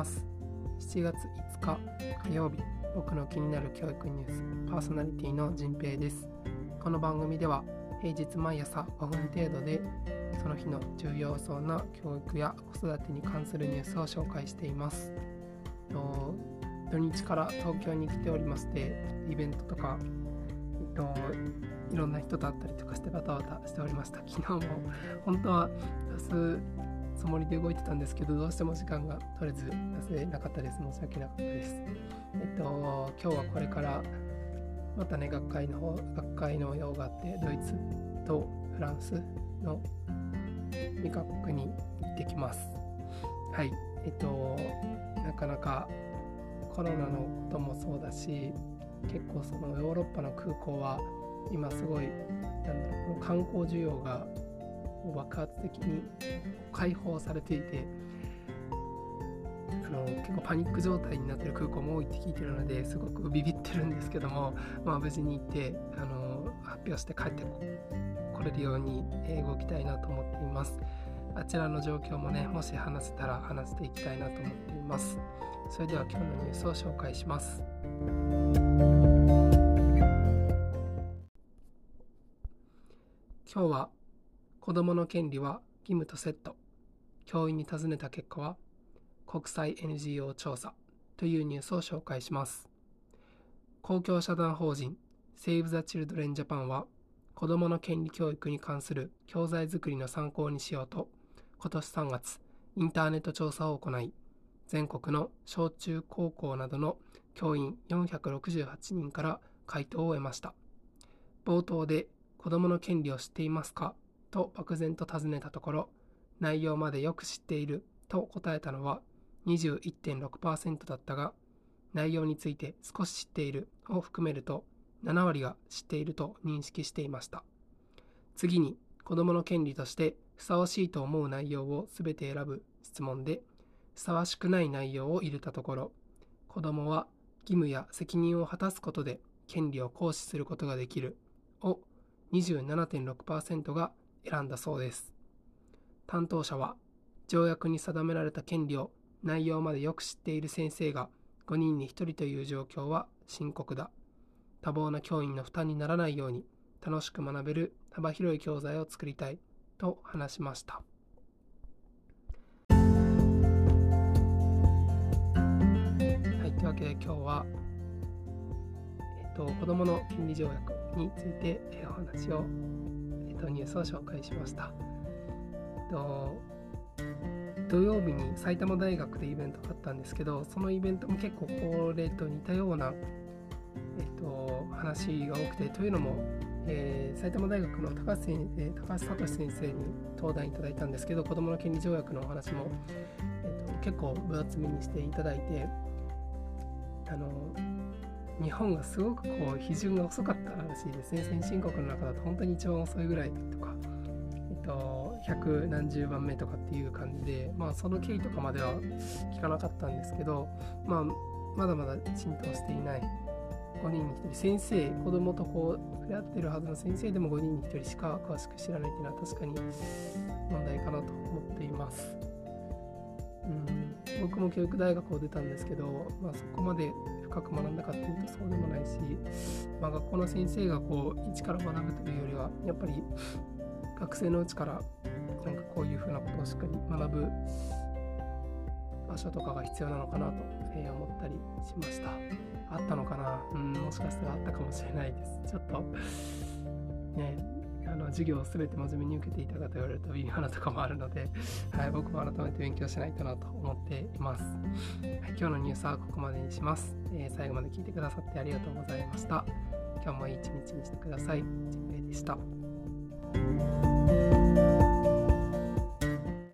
ます。7月5日火曜日僕の気になる教育ニュースパーソナリティのじんぺいです。この番組では平日毎朝5分程度でその日の重要そうな教育や子育てに関するニュースを紹介しています。土日から東京に来ておりましてイベントとか、えっと、いろんな人と会ったりとかしてバタバタしておりました。昨日も本当は出すつもりで動いてたんですけどどうしても時間が取れず出せなかったです。申し訳なかったです。えっと今日はこれからまたね学会の方学会の用があってドイツとフランスの2カ国に行ってきます。はい。えっとなかなかコロナのこともそうだし結構そのヨーロッパの空港は今すごいなんだろう観光需要が爆発的に開放されていてあの結構パニック状態になってる空港も多いって聞いてるのですごくビビってるんですけども、まあ、無事に行ってあの発表して帰ってこれるように動きたいなと思っています。あちらの状況もねもし話せたら話していきたいなと思っています。それでは今日のニュースを紹介します。今日は子どもの権利は義務とセット。教員に尋ねた結果は国際 NGO 調査というニュースを紹介します。公共社団法人 Save the Children Japan は子どもの権利教育に関する教材作りの参考にしようと今年3月インターネット調査を行い全国の小中高校などの教員468人から回答を得ました。冒頭で子どもの権利を知っていますか？と漠然と尋ねたところ、内容までよく知っていると答えたのは21.6%だったが、内容について少し知っているを含めると7割が知っていると認識していました。次に、子どもの権利としてふさわしいと思う内容をすべて選ぶ質問でふさわしくない内容を入れたところ、子どもは義務や責任を果たすことで権利を行使することができるを27.6%が選んだそうです。担当者は、条約に定められた権利を内容までよく知っている先生が5人に1人という状況は深刻だ。多忙な教員の負担にならないように楽しく学べる幅広い教材を作りたいと話しました。はい、というわけで今日は、えっと、子どもの権利条約について、お話を、っと、ニュースを紹介しました。と土曜日に埼玉大学でイベントがあったんですけどそのイベントも結構これと似たような、えっと、話が多くてというのも、えー、埼玉大学の高橋先生高橋聡先生に登壇いただいたんですけど子どもの権利条約のお話も、えっと、結構分厚めにしていただいてあの日本がすごくこう批准が遅かったらしいですね。先進国の中だと本当に一番遅いぐらいとか、えっと、百何十番目とかっていう感じで、まあ、その経緯とかまでは聞かなかったんですけど、まあ、まだまだ浸透していない。5人に1人。先生子供とこう触れ合ってるはずの先生でも5人に1人しか詳しく知らないっていうのは確かに問題かなと思っています。うん。僕も教育大学を出たんですけど、まあ、そこまで深く学んだかっていうとそうでもないし、まあ、学校の先生がこう一から学ぶというよりはやっぱり学生のうちからなんかこういうふうなことをしっかり学ぶ場所とかが必要なのかなと思ったりしました。あったのかな？うんもしかしたらあったかもしれないです。ちょっとねの授業を全て真面目に受けていたかと言われると微妙なとこもあるので、はい、僕も改めて勉強しないとなと思っています。はい、今日のニュースはここまでにします、えー、最後まで聞いてくださってありがとうございました。今日もいい一日にしてください。じんべいでした。